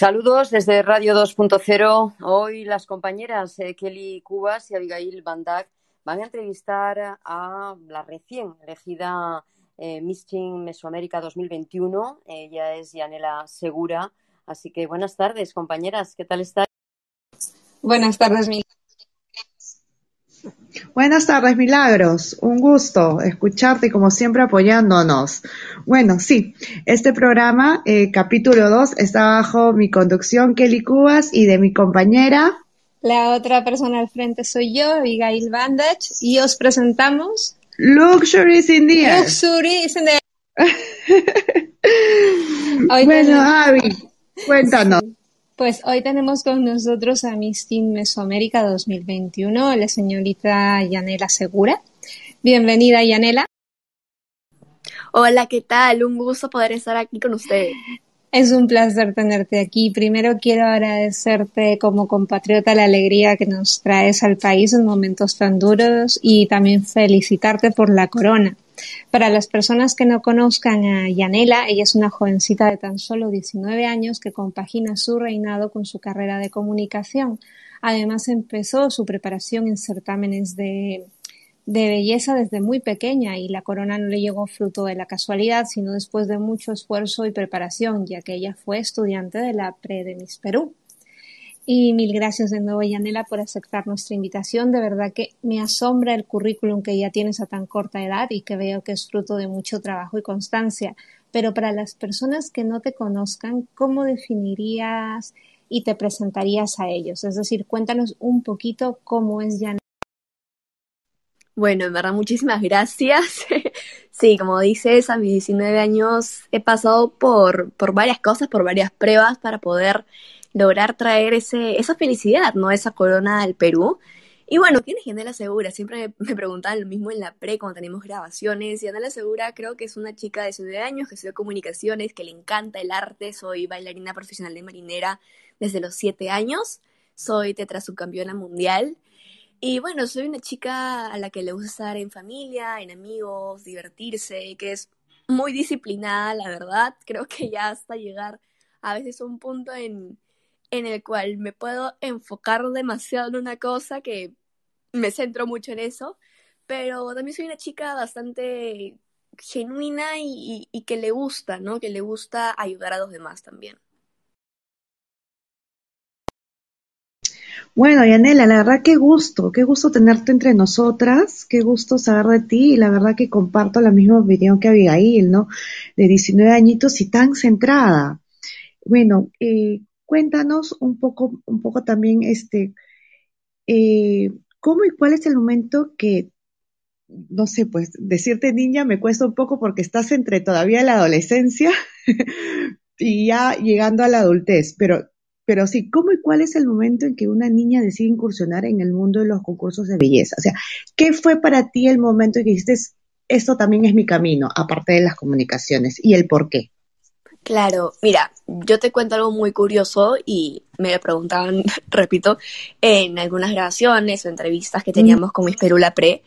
Saludos desde Radio 2.0. Hoy las compañeras eh, Kelly Cubas y Abigail Bandak van a entrevistar a la recién elegida eh, Miss Teen Mesoamérica 2021. Ella es Yanela Segura. Así que buenas tardes, compañeras. ¿Qué tal están? Buenas tardes, Mil. Buenas tardes, Milagros. Un gusto escucharte y como siempre apoyándonos. Bueno, sí, este programa, eh, capítulo 2, está bajo mi conducción, Kelly Cubas, y de mi compañera. La otra persona al frente soy yo, Abigail Bandage, y os presentamos... Luxuries in the Air. Luxuries in the Air. bueno, Abby, cuéntanos. Pues hoy tenemos con nosotros a Miss Teen Mesoamérica 2021, la señorita Yanela Segura. Bienvenida, Yanela. Hola, ¿qué tal? Un gusto poder estar aquí con ustedes. Es un placer tenerte aquí. Primero quiero agradecerte como compatriota la alegría que nos traes al país en momentos tan duros y también felicitarte por la corona. Para las personas que no conozcan a Yanela, ella es una jovencita de tan solo 19 años que compagina su reinado con su carrera de comunicación. Además, empezó su preparación en certámenes de, de belleza desde muy pequeña y la corona no le llegó fruto de la casualidad, sino después de mucho esfuerzo y preparación, ya que ella fue estudiante de la Pre de Miss Perú. Y mil gracias de nuevo, Yanela, por aceptar nuestra invitación. De verdad que me asombra el currículum que ya tienes a tan corta edad y que veo que es fruto de mucho trabajo y constancia. Pero para las personas que no te conozcan, ¿cómo definirías y te presentarías a ellos? Es decir, cuéntanos un poquito cómo es Yanela. Bueno, en verdad, muchísimas gracias. sí, como dices, a mis 19 años he pasado por, por varias cosas, por varias pruebas para poder lograr traer ese, esa felicidad, ¿no? Esa corona al Perú. Y bueno, ¿quién es Yanela Segura? Siempre me preguntaban lo mismo en la pre cuando tenemos grabaciones. Yanela Segura creo que es una chica de 19 años que estudió comunicaciones, que le encanta el arte. Soy bailarina profesional de marinera desde los 7 años. Soy tetrasubcampeona mundial. Y bueno, soy una chica a la que le gusta estar en familia, en amigos, divertirse, que es muy disciplinada, la verdad. Creo que ya hasta llegar a veces a un punto en, en el cual me puedo enfocar demasiado en una cosa que me centro mucho en eso, pero también soy una chica bastante genuina y, que le gusta, ¿no? Que le gusta ayudar a los demás también. Bueno, Yanela, la verdad qué gusto, qué gusto tenerte entre nosotras, qué gusto saber de ti y la verdad que comparto la misma opinión que Abigail, ¿no? De 19 añitos y tan centrada. Bueno, eh, Cuéntanos un poco, un poco también, este, eh, cómo y cuál es el momento que, no sé, pues decirte niña me cuesta un poco porque estás entre todavía la adolescencia y ya llegando a la adultez, pero, pero sí, ¿cómo y cuál es el momento en que una niña decide incursionar en el mundo de los concursos de belleza? O sea, ¿qué fue para ti el momento en que dijiste, esto también es mi camino, aparte de las comunicaciones, y el por qué? Claro, mira, yo te cuento algo muy curioso y me lo preguntaban, repito, en algunas grabaciones o entrevistas que teníamos con Miss Perú La Pre.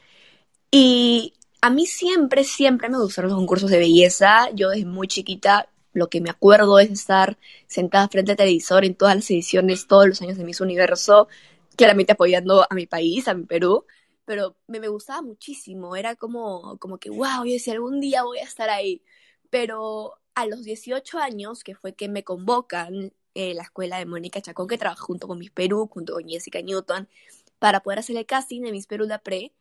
Y a mí siempre, siempre me gustaron los concursos de belleza. Yo desde muy chiquita lo que me acuerdo es estar sentada frente al televisor en todas las ediciones, todos los años de Miss Universo, claramente apoyando a mi país, a mi Perú, pero me, me gustaba muchísimo, era como, como que, wow, yo decía, algún día voy a estar ahí, pero a los 18 años, que fue que me convocan eh, la escuela de Mónica Chacón, que trabaja junto con Miss Perú, junto con Jessica Newton, para poder hacer el casting de Miss Perú La Pre,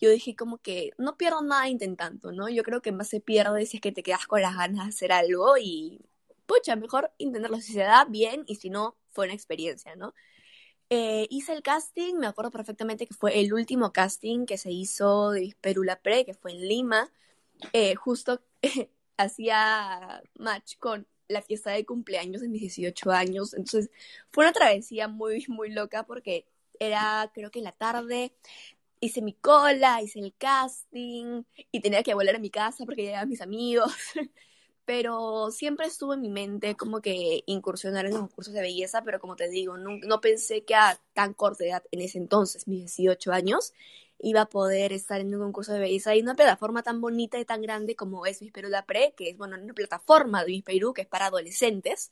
yo dije como que no pierdo nada intentando, ¿no? Yo creo que más se pierde si es que te quedas con las ganas de hacer algo y, pucha, mejor intentarlo si se da bien y si no, fue una experiencia, ¿no? Eh, hice el casting, me acuerdo perfectamente que fue el último casting que se hizo de Miss Perú La Pre, que fue en Lima, eh, justo hacía match con la fiesta de cumpleaños de mis 18 años. Entonces fue una travesía muy, muy loca porque era, creo que en la tarde, hice mi cola, hice el casting y tenía que volver a mi casa porque llegaban mis amigos. Pero siempre estuvo en mi mente como que incursionar en los concursos de belleza, pero como te digo, no, no pensé que a tan corta edad, en ese entonces, mis 18 años, iba a poder estar en un concurso de belleza y una plataforma tan bonita y tan grande como es Miss Perú La Pre, que es, bueno, una plataforma de Miss Perú que es para adolescentes.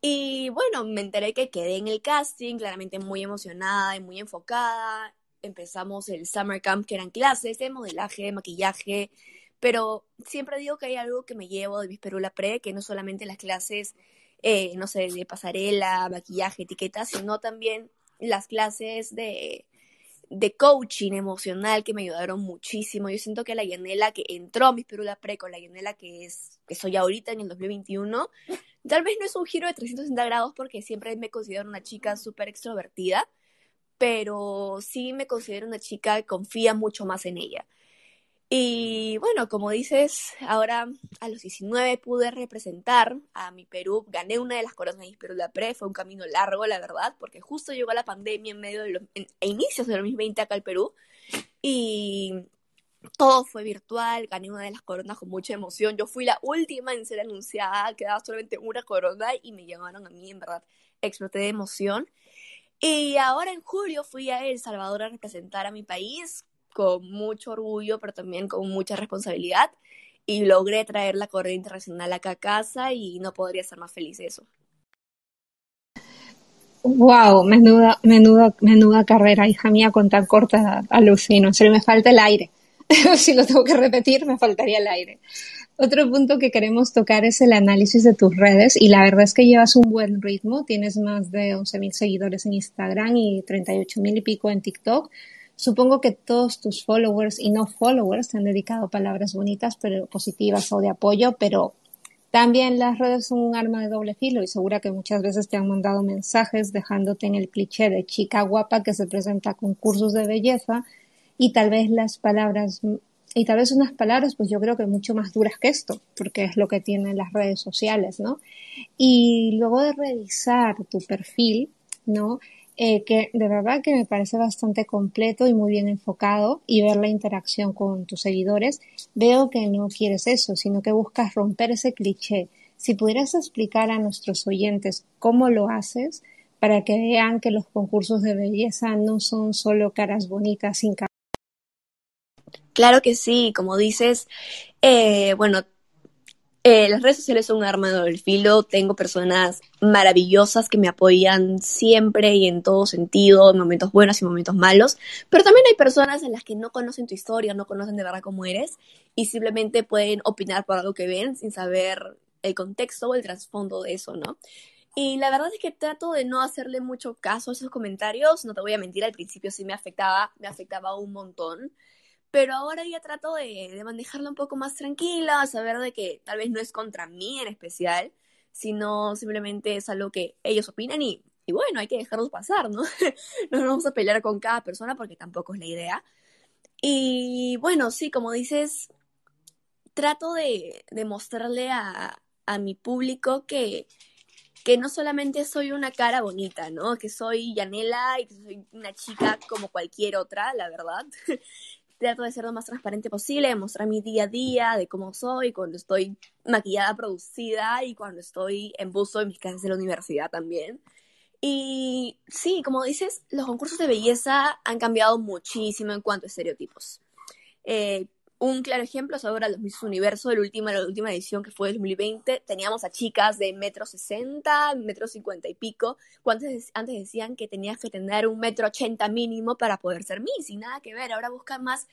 Y bueno, me enteré que quedé en el casting, claramente muy emocionada y muy enfocada. Empezamos el summer camp, que eran clases de modelaje, de maquillaje, pero siempre digo que hay algo que me llevo de Visperula Pre, que no solamente las clases, eh, no sé, de pasarela, maquillaje, etiqueta, sino también las clases de, de coaching emocional que me ayudaron muchísimo. Yo siento que la Yanela que entró a Visperula Pre con la Yanela que es que soy ahorita en el 2021, tal vez no es un giro de 360 grados porque siempre me considero una chica súper extrovertida, pero sí me considero una chica que confía mucho más en ella. Y bueno, como dices, ahora a los 19 pude representar a mi Perú, gané una de las coronas de Perú la Pre, fue un camino largo, la verdad, porque justo llegó la pandemia en medio de los, a inicios de 2020 acá al Perú, y todo fue virtual, gané una de las coronas con mucha emoción, yo fui la última en ser anunciada, quedaba solamente una corona y me llamaron a mí, en verdad, exploté de emoción. Y ahora en julio fui a El Salvador a representar a mi país con mucho orgullo, pero también con mucha responsabilidad. Y logré traer la corrida internacional acá a casa y no podría ser más feliz de eso. Wow, menuda, menuda, menuda carrera, hija mía, con tan corta alucino. En serio, me falta el aire. si lo tengo que repetir, me faltaría el aire. Otro punto que queremos tocar es el análisis de tus redes y la verdad es que llevas un buen ritmo, tienes más de 11.000 seguidores en Instagram y 38.000 y pico en TikTok. Supongo que todos tus followers y no followers te han dedicado palabras bonitas, pero positivas o de apoyo, pero también las redes son un arma de doble filo y segura que muchas veces te han mandado mensajes dejándote en el cliché de chica guapa que se presenta a concursos de belleza y tal vez las palabras y tal vez unas palabras pues yo creo que mucho más duras que esto porque es lo que tienen las redes sociales no y luego de revisar tu perfil no eh, que de verdad que me parece bastante completo y muy bien enfocado y ver la interacción con tus seguidores, veo que no quieres eso, sino que buscas romper ese cliché. Si pudieras explicar a nuestros oyentes cómo lo haces para que vean que los concursos de belleza no son solo caras bonitas sin Claro que sí, como dices, eh, bueno, eh, las redes sociales son un arma de filo. Tengo personas maravillosas que me apoyan siempre y en todo sentido, en momentos buenos y momentos malos. Pero también hay personas en las que no conocen tu historia, no conocen de verdad cómo eres y simplemente pueden opinar por algo que ven sin saber el contexto o el trasfondo de eso, ¿no? Y la verdad es que trato de no hacerle mucho caso a esos comentarios. No te voy a mentir, al principio sí me afectaba, me afectaba un montón pero ahora ya trato de, de manejarla un poco más tranquila, saber de que tal vez no es contra mí en especial, sino simplemente es algo que ellos opinan y, bueno, hay que dejarlos pasar, ¿no? no nos vamos a pelear con cada persona porque tampoco es la idea. Y bueno, sí, como dices, trato de, de mostrarle a, a mi público que, que no solamente soy una cara bonita, ¿no? Que soy Yanela y que soy una chica como cualquier otra, la verdad. trato de ser lo más transparente posible, de mostrar mi día a día, de cómo soy, cuando estoy maquillada, producida y cuando estoy en buzo en mis clases de la universidad también. Y sí, como dices, los concursos de belleza han cambiado muchísimo en cuanto a estereotipos. Eh, un claro ejemplo es ahora los Miss Universo, la última, la última edición que fue el 2020. Teníamos a chicas de metro sesenta, metro cincuenta y pico, antes, antes decían que tenías que tener un metro ochenta mínimo para poder ser Miss, y nada que ver. Ahora buscan más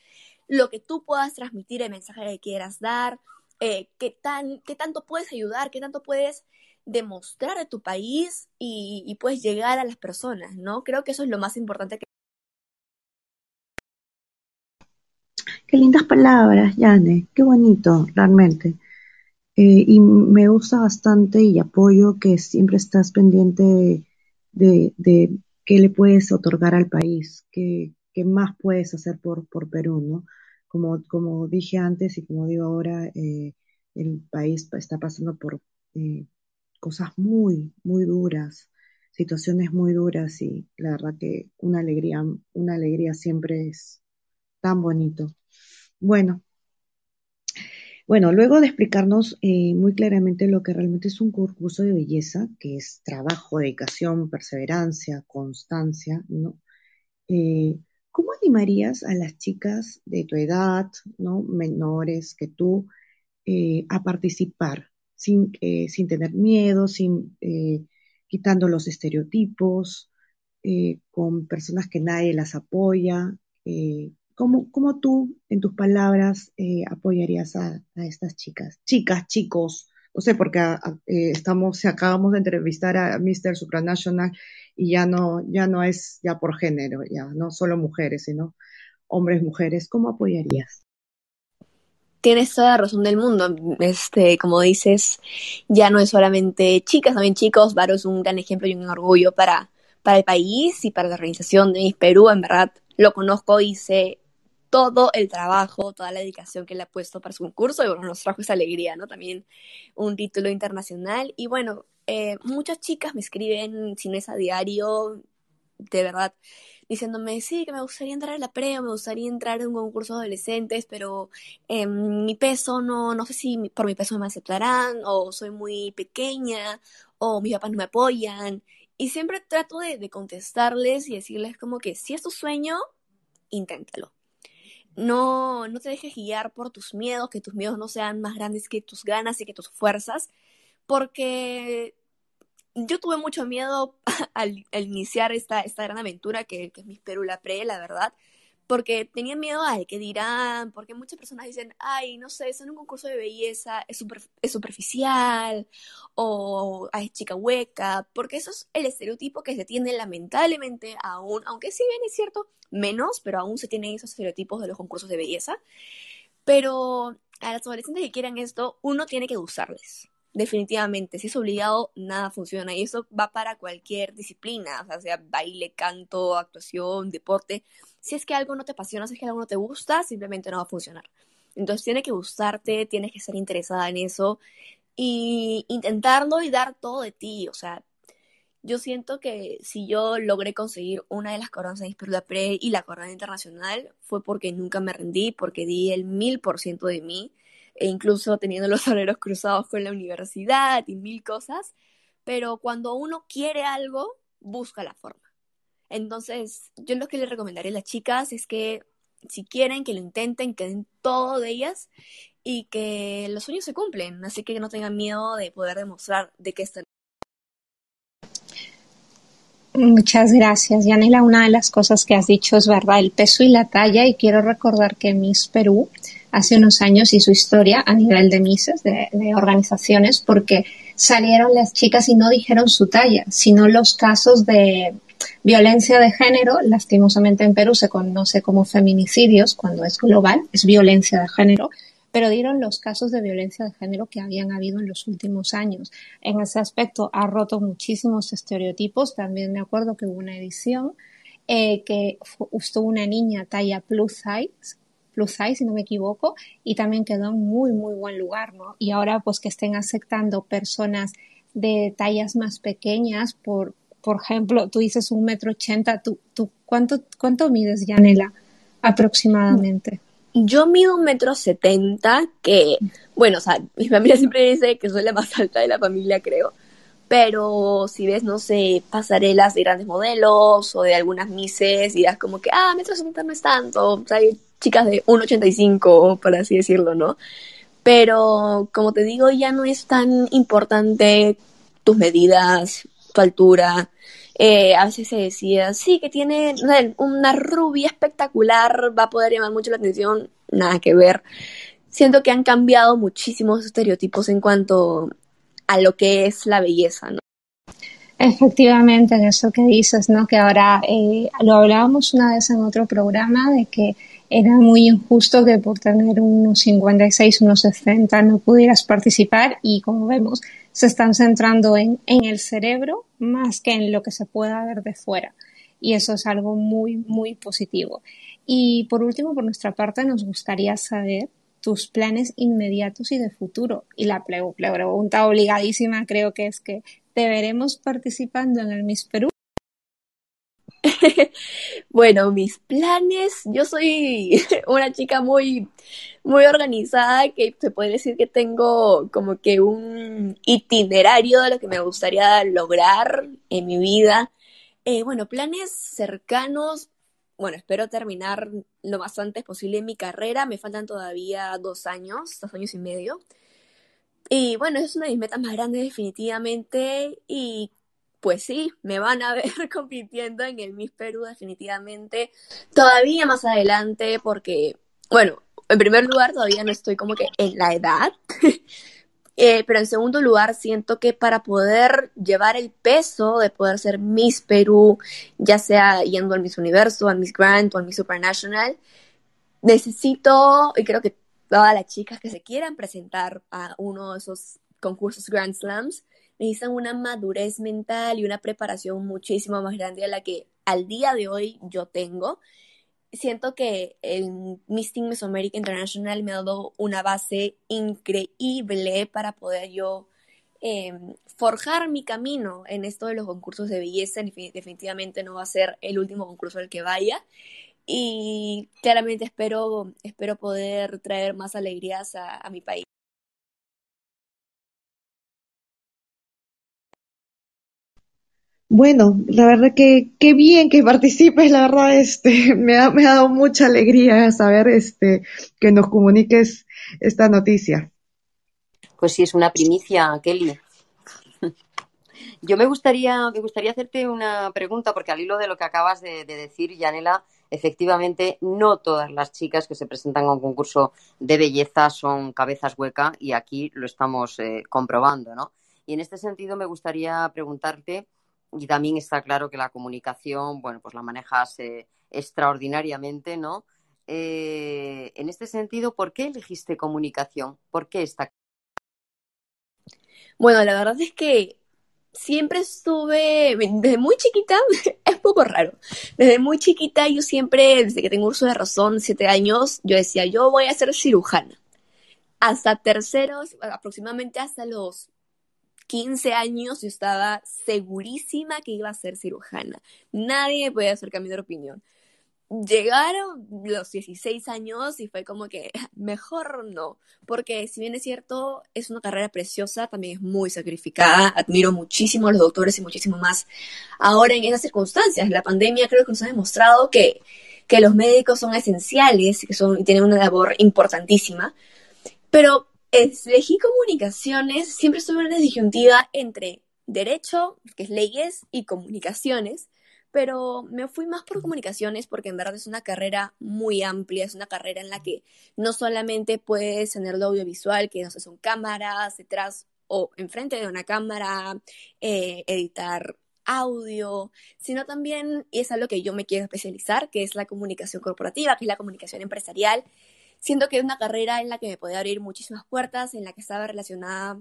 lo que tú puedas transmitir, el mensaje que quieras dar, eh, qué, tan, qué tanto puedes ayudar, qué tanto puedes demostrar de tu país y, y puedes llegar a las personas, ¿no? Creo que eso es lo más importante que Qué lindas palabras, Yane, qué bonito, realmente. Eh, y me gusta bastante y apoyo que siempre estás pendiente de, qué le puedes otorgar al país, qué, qué más puedes hacer por, por Perú, ¿no? Como, como dije antes y como digo ahora, eh, el país está pasando por eh, cosas muy, muy duras, situaciones muy duras y la verdad que una alegría, una alegría siempre es tan bonito. Bueno, bueno, luego de explicarnos eh, muy claramente lo que realmente es un concurso de belleza, que es trabajo, dedicación, perseverancia, constancia, ¿no? Eh, ¿Cómo animarías a las chicas de tu edad, ¿no? menores que tú, eh, a participar sin, sin tener miedo, sin, quitando los estereotipos, eh, con personas que nadie las apoya. Eh, ¿cómo, ¿cómo, tú, en tus palabras, eh, apoyarías a, estas chicas? Chicas, chicos, no sé, porque a, a, estamos, acabamos de entrevistar a Mr. Supranational y ya no, ya no es ya por género, ya no solo mujeres, sino hombres, mujeres. ¿Cómo apoyarías? tienes toda la razón del mundo. Este, como dices, ya no es solamente chicas, también chicos. Varo es un gran ejemplo y un orgullo para, para el país y para la organización de Miss Perú. En verdad, lo conozco y sé todo el trabajo, toda la dedicación que le ha puesto para su concurso y bueno, nos trajo esa alegría, ¿no? También un título internacional. Y bueno, eh, muchas chicas me escriben, si no a diario, de verdad, diciéndome, sí, que me gustaría entrar a la pre o me gustaría entrar en un concurso de adolescentes, pero eh, mi peso no, no sé si por mi peso me aceptarán, o soy muy pequeña, o mis papás no me apoyan. Y siempre trato de contestarles y decirles como que si es tu sueño, inténtalo. No, no te dejes guiar por tus miedos, que tus miedos no sean más grandes que tus ganas y que tus fuerzas, porque yo tuve mucho miedo al, iniciar esta, esta, gran aventura que, que es Miss Perú La Pre, la verdad, porque tenía miedo al que dirán, porque muchas personas dicen, ay, no sé, es en un concurso de belleza, es, super, es superficial, o ay, es chica hueca, porque eso es el estereotipo que se tiene lamentablemente aún, aunque sí bien es cierto, menos, pero aún se tienen esos estereotipos de los concursos de belleza. Pero a las adolescentes que quieran esto, uno tiene que usarles definitivamente, si es obligado, nada funciona. Y eso va para cualquier disciplina, o sea, baile, canto, actuación, deporte. Si es que algo no te apasiona, si es que algo no te gusta, simplemente no va a funcionar. Entonces tiene que gustarte, tienes que estar interesada en eso y intentarlo y dar todo de ti. O sea, yo siento que si yo logré conseguir una de las coronas de la Pre y la corona internacional fue porque nunca me rendí, porque di el mil por ciento de mí e incluso teniendo los horarios cruzados con la universidad y mil cosas, pero cuando uno quiere algo, busca la forma. Entonces, yo lo que le recomendaría a las chicas es que si quieren, que lo intenten, que den todo de ellas y que los sueños se cumplen, así que no tengan miedo de poder demostrar de qué están. Muchas gracias, Yanela. Una de las cosas que has dicho es verdad, el peso y la talla, y quiero recordar que Miss Perú hace unos años y su historia a nivel de mises, de, organizaciones, porque salieron las chicas y no dijeron su talla, sino los casos de violencia de género, lastimosamente en Perú se conoce como feminicidios, cuando es global, es violencia de género, pero dieron los casos de violencia de género que habían habido en los últimos años. En ese aspecto ha roto muchísimos estereotipos. También me acuerdo que hubo una edición eh, que estuvo una niña talla plus size plus size, si no me equivoco, y también quedó en muy, muy buen lugar, ¿no? Y ahora, pues que estén aceptando personas de tallas más pequeñas, por, por ejemplo, tú dices un metro ochenta, ¿tú, tú, ¿cuánto, ¿cuánto mides, Yanela, aproximadamente? Yo mido un metro setenta, que, bueno, o sea, mi familia siempre dice que soy la más alta de la familia, creo. Pero si ves, no sé, pasarelas de grandes modelos o de algunas mises, dirás como que, ah, metro setenta no es tanto. Hay chicas de 1,85, por así decirlo, ¿no? Pero, como te digo, ya no es tan importante tus medidas, tu altura. Eh, a veces se decía, sí, que tiene una rubia espectacular, va a poder llamar mucho la atención. Nada que ver. Siento que han cambiado muchísimos estereotipos en cuanto a lo que es la belleza, ¿no? Efectivamente, en eso que dices, ¿no? Que ahora eh, lo hablábamos una vez en otro programa de que era muy injusto que por tener unos 56, unos 60 no pudieras participar y como vemos se están centrando en, en el cerebro más que en lo que se pueda ver de fuera y eso es algo muy, muy positivo. Y por último, por nuestra parte, nos gustaría saber tus planes inmediatos y de futuro. Y la pregunta obligadísima creo que es que te veremos participando en el Miss Perú bueno, mis planes, yo soy una chica muy, muy organizada que se puede decir que tengo como que un itinerario de lo que me gustaría lograr en mi vida. Eh, bueno, planes cercanos, bueno, espero terminar lo más antes posible en mi carrera, me faltan todavía dos años, dos años y medio. Y bueno, es una de mis metas más grandes definitivamente. Y pues sí, me van a ver compitiendo en el Miss Perú definitivamente. Todavía más adelante porque, bueno, en primer lugar todavía no estoy como que en la edad, eh, pero en segundo lugar siento que para poder llevar el peso de poder ser Miss Perú, ya sea yendo al Miss Universo, al Miss Grand o al Miss Supernational, necesito, y creo que todas las chicas que se quieran presentar a uno de esos concursos Grand Slams, necesitan una madurez mental y una preparación muchísimo más grande a la que al día de hoy yo tengo. Siento que el Misting Mesoamerica International me ha dado una base increíble para poder yo em, forjar mi camino en esto de los concursos de belleza. Definitivamente no va a ser el último concurso al que vaya. Y claramente espero, espero poder traer más alegrías a mi país. Bueno, la verdad que qué bien que participes, la verdad, este, me ha, me ha dado mucha alegría saber este, que nos comuniques esta noticia. Pues sí, es una primicia, Kelly. Yo me gustaría, me gustaría hacerte una pregunta, porque al hilo de lo que acabas de, decir, Yanela, efectivamente, no todas las chicas que se presentan a un concurso de belleza son cabezas hueca y aquí lo estamos eh, comprobando, ¿no? Y en este sentido me gustaría preguntarte y también está claro que la comunicación, bueno, pues la manejas eh, extraordinariamente, ¿no? Eh, en este sentido, ¿por qué elegiste comunicación? ¿Por qué esta? Bueno, la verdad es que siempre estuve, desde muy chiquita, es poco raro, desde muy chiquita yo siempre, desde que tengo uso de razón, siete años, yo decía, yo voy a ser cirujana. Hasta terceros, aproximadamente hasta los 15 años yo estaba segurísima que iba a ser cirujana. Nadie podía hacer cambiar de opinión. Llegaron los 16 años y fue como que mejor no, porque si bien es cierto, es una carrera preciosa, también es muy sacrificada. Admiro muchísimo a los doctores y muchísimo más ahora en esas circunstancias. La pandemia creo que nos ha demostrado que, que los médicos son esenciales que son, tienen una labor importantísima. Pero elegí comunicaciones, siempre estuve en una disyuntiva entre derecho, que es leyes, y comunicaciones, pero me fui más por comunicaciones porque en verdad es una carrera muy amplia, es una carrera en la que no solamente puedes tener lo audiovisual, que no sé, son cámaras detrás o enfrente de una cámara, eh, editar audio, sino también, y es algo que yo me quiero especializar, que es la comunicación corporativa, que es la comunicación empresarial, siento que es una carrera en la que me puede abrir muchísimas puertas, en la que estaba relacionada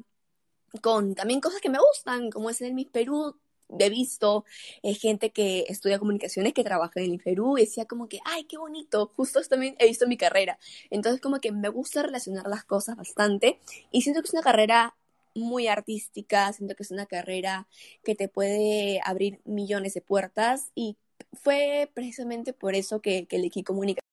con también cosas que me gustan, como es en el Perú. He visto eh, gente que estudia comunicaciones que trabaja en el Perú y decía como que, ay, qué bonito, justo también he visto mi carrera. Entonces como que me gusta relacionar las cosas bastante y siento que es una carrera muy artística, siento que es una carrera que te puede abrir millones de puertas y fue precisamente por eso que, que elegí comunicación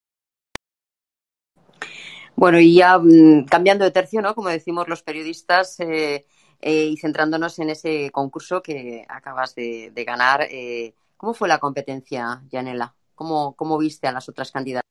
bueno, y ya mm, cambiando de tercio, ¿no? Como decimos los periodistas, eh, eh, y centrándonos en ese concurso que acabas de, ganar, eh, ¿cómo fue la competencia, Yanela? ¿Cómo, ¿Cómo viste a las otras candidatas?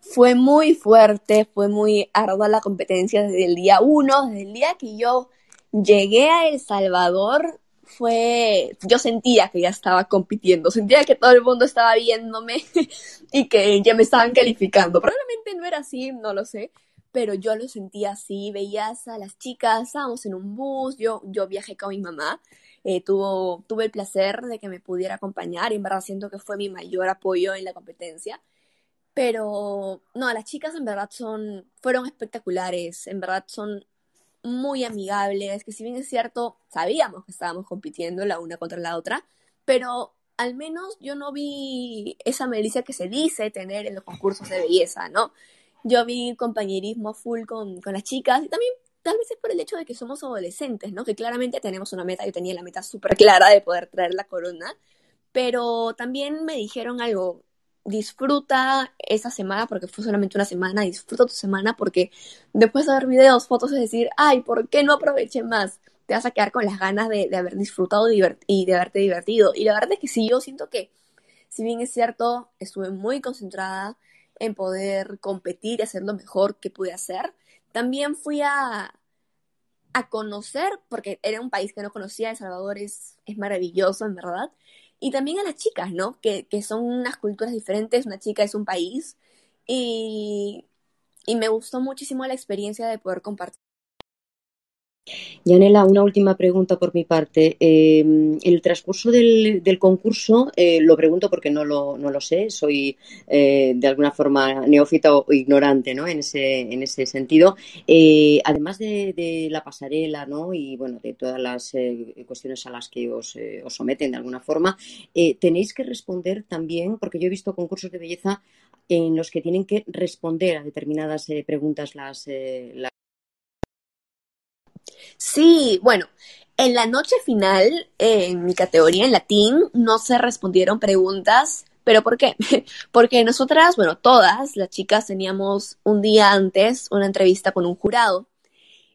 Fue muy fuerte, fue muy ardua la competencia desde el día uno, desde el día que yo llegué a El Salvador, fue, yo sentía que ya estaba compitiendo, sentía que todo el mundo estaba viéndome y que ya me estaban calificando. Probablemente no era así, no lo sé, pero yo lo sentía así, veías a las chicas, estábamos en un bus, yo, yo viajé con mi mamá, eh, tuvo, tuve el placer de que me pudiera acompañar y en verdad siento que fue mi mayor apoyo en la competencia. Pero no, las chicas en verdad son, fueron espectaculares, en verdad son muy amigables, que si bien es cierto, sabíamos que estábamos compitiendo la una contra la otra, pero al menos yo no vi esa malicia que se dice tener en los concursos de belleza, ¿no? Yo vi compañerismo full con, con las chicas y también tal vez es por el hecho de que somos adolescentes, ¿no? Que claramente tenemos una meta, yo tenía la meta súper clara de poder traer la corona, pero también me dijeron algo, disfruta esa semana, porque fue solamente una semana, disfruta tu semana, porque después de ver videos, fotos, es decir, ay, ¿por qué no aproveché más? Te vas a quedar con las ganas de, haber disfrutado y de haberte divertido. Y la verdad es que sí, yo siento que, si bien es cierto, estuve muy concentrada en poder competir y hacer lo mejor que pude hacer, también fui a, a conocer, porque era un país que no conocía, El Salvador es, es maravilloso, en verdad, y también a las chicas, ¿no? Que, que son unas culturas diferentes, una chica es un país, y, y me gustó muchísimo la experiencia de poder compartir Yanela, una última pregunta por mi parte. Eh, el transcurso del, concurso, eh, lo pregunto porque no lo, no lo sé, soy eh, de alguna forma neófita o ignorante ¿no? en, ese, en ese sentido. además de, la pasarela ¿no? y bueno, de todas las cuestiones a las que os, os, someten de alguna forma, tenéis que responder también, porque yo he visto concursos de belleza en los que tienen que responder a determinadas preguntas las, las Sí, bueno, en la noche final, en mi categoría en latín, no se respondieron preguntas. ¿Pero por qué? Porque nosotras, bueno, todas las chicas teníamos un día antes una entrevista con un jurado.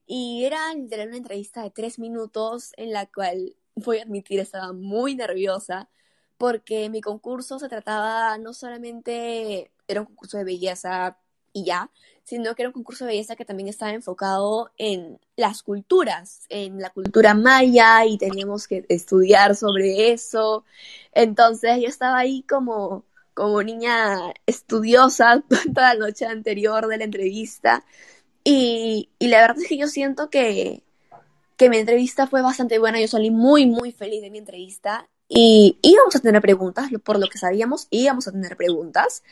Y era literal una entrevista de tres minutos en la cual, voy a admitir, estaba muy nerviosa porque mi concurso se trataba no solamente, era un concurso de belleza y ya, sino que era un concurso de belleza que también estaba enfocado en las culturas, en la cultura maya y teníamos que estudiar sobre eso. Entonces yo estaba ahí como, como niña estudiosa toda la noche anterior de la entrevista y, y la verdad es que yo siento que, que mi entrevista fue bastante buena, yo salí muy, muy feliz de mi entrevista y íbamos a tener preguntas, por lo que sabíamos, íbamos a tener preguntas,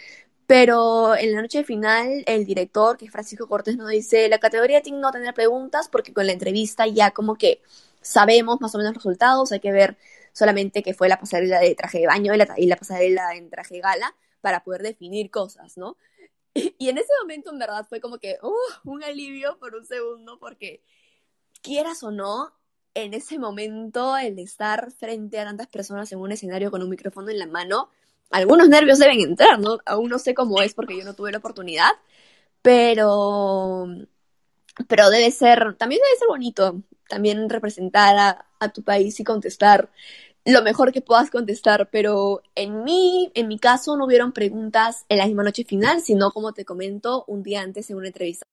pero en la noche final, el director, que es Francisco Cortés, nos dice, la categoría tiene no tener preguntas porque con la entrevista ya como que sabemos más o menos los resultados, hay que ver solamente que fue la pasarela de traje de baño y la, y la pasarela en traje gala para poder definir cosas, ¿no? Y, en ese momento, en verdad, fue como que, uh, un alivio por un segundo, porque quieras o no, en ese momento, el estar frente a tantas personas en un escenario con un micrófono en la mano, algunos nervios deben entrar, ¿no? Aún no sé cómo es porque yo no tuve la oportunidad, pero, pero debe ser, también debe ser bonito, también representar a, tu país y contestar lo mejor que puedas contestar, pero en mí, en mi caso, no hubieron preguntas en la misma noche final, sino como te comento, un día antes en una entrevista.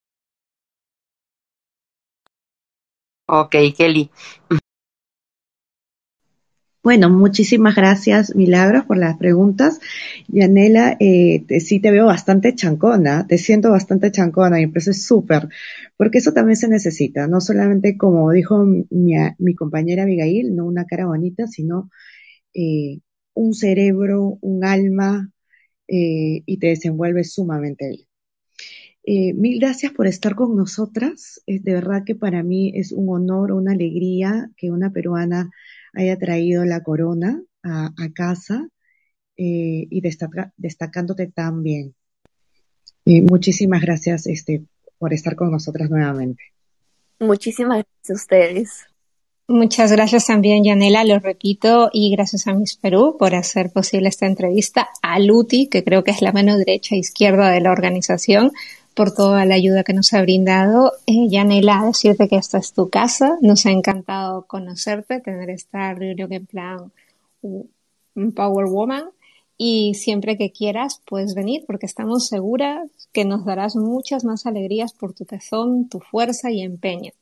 Ok, Kelly. Bueno, muchísimas gracias, Milagros, por las preguntas. Yanela, eh, sí te veo bastante chancona, te siento bastante chancona y me parece súper, porque eso también se necesita, no solamente como dijo mi, mi compañera Abigail, no una cara bonita, sino eh, un cerebro, un alma, eh, y te desenvuelves sumamente bien. Eh, mil gracias por estar con nosotras. de verdad que para mí es un honor, una alegría que una peruana haya traído la corona a, casa eh, y destacándote tan bien. muchísimas gracias este, por estar con nosotras nuevamente. Muchísimas gracias a ustedes. Muchas gracias también, Yanela, lo repito, y gracias a Miss Perú por hacer posible esta entrevista, a Luti, que creo que es la mano derecha e izquierda de la organización, por toda la ayuda que nos ha brindado. Eh, Yanela, decirte que esta es tu casa. Nos ha encantado conocerte, tener esta reunión en plan Power Woman. Y siempre que quieras, puedes venir porque estamos seguras que nos darás muchas más alegrías por tu tesón, tu fuerza y empeño.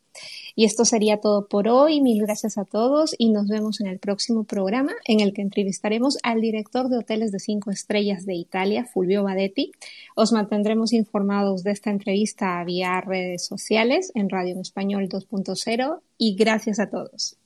Y esto sería todo por hoy. Mil gracias a todos y nos vemos en el próximo programa en el que entrevistaremos al director de hoteles de cinco estrellas de Italia, Fulvio Badetti. Os mantendremos informados de esta entrevista vía redes sociales en Radio en Español 2.0 y gracias a todos.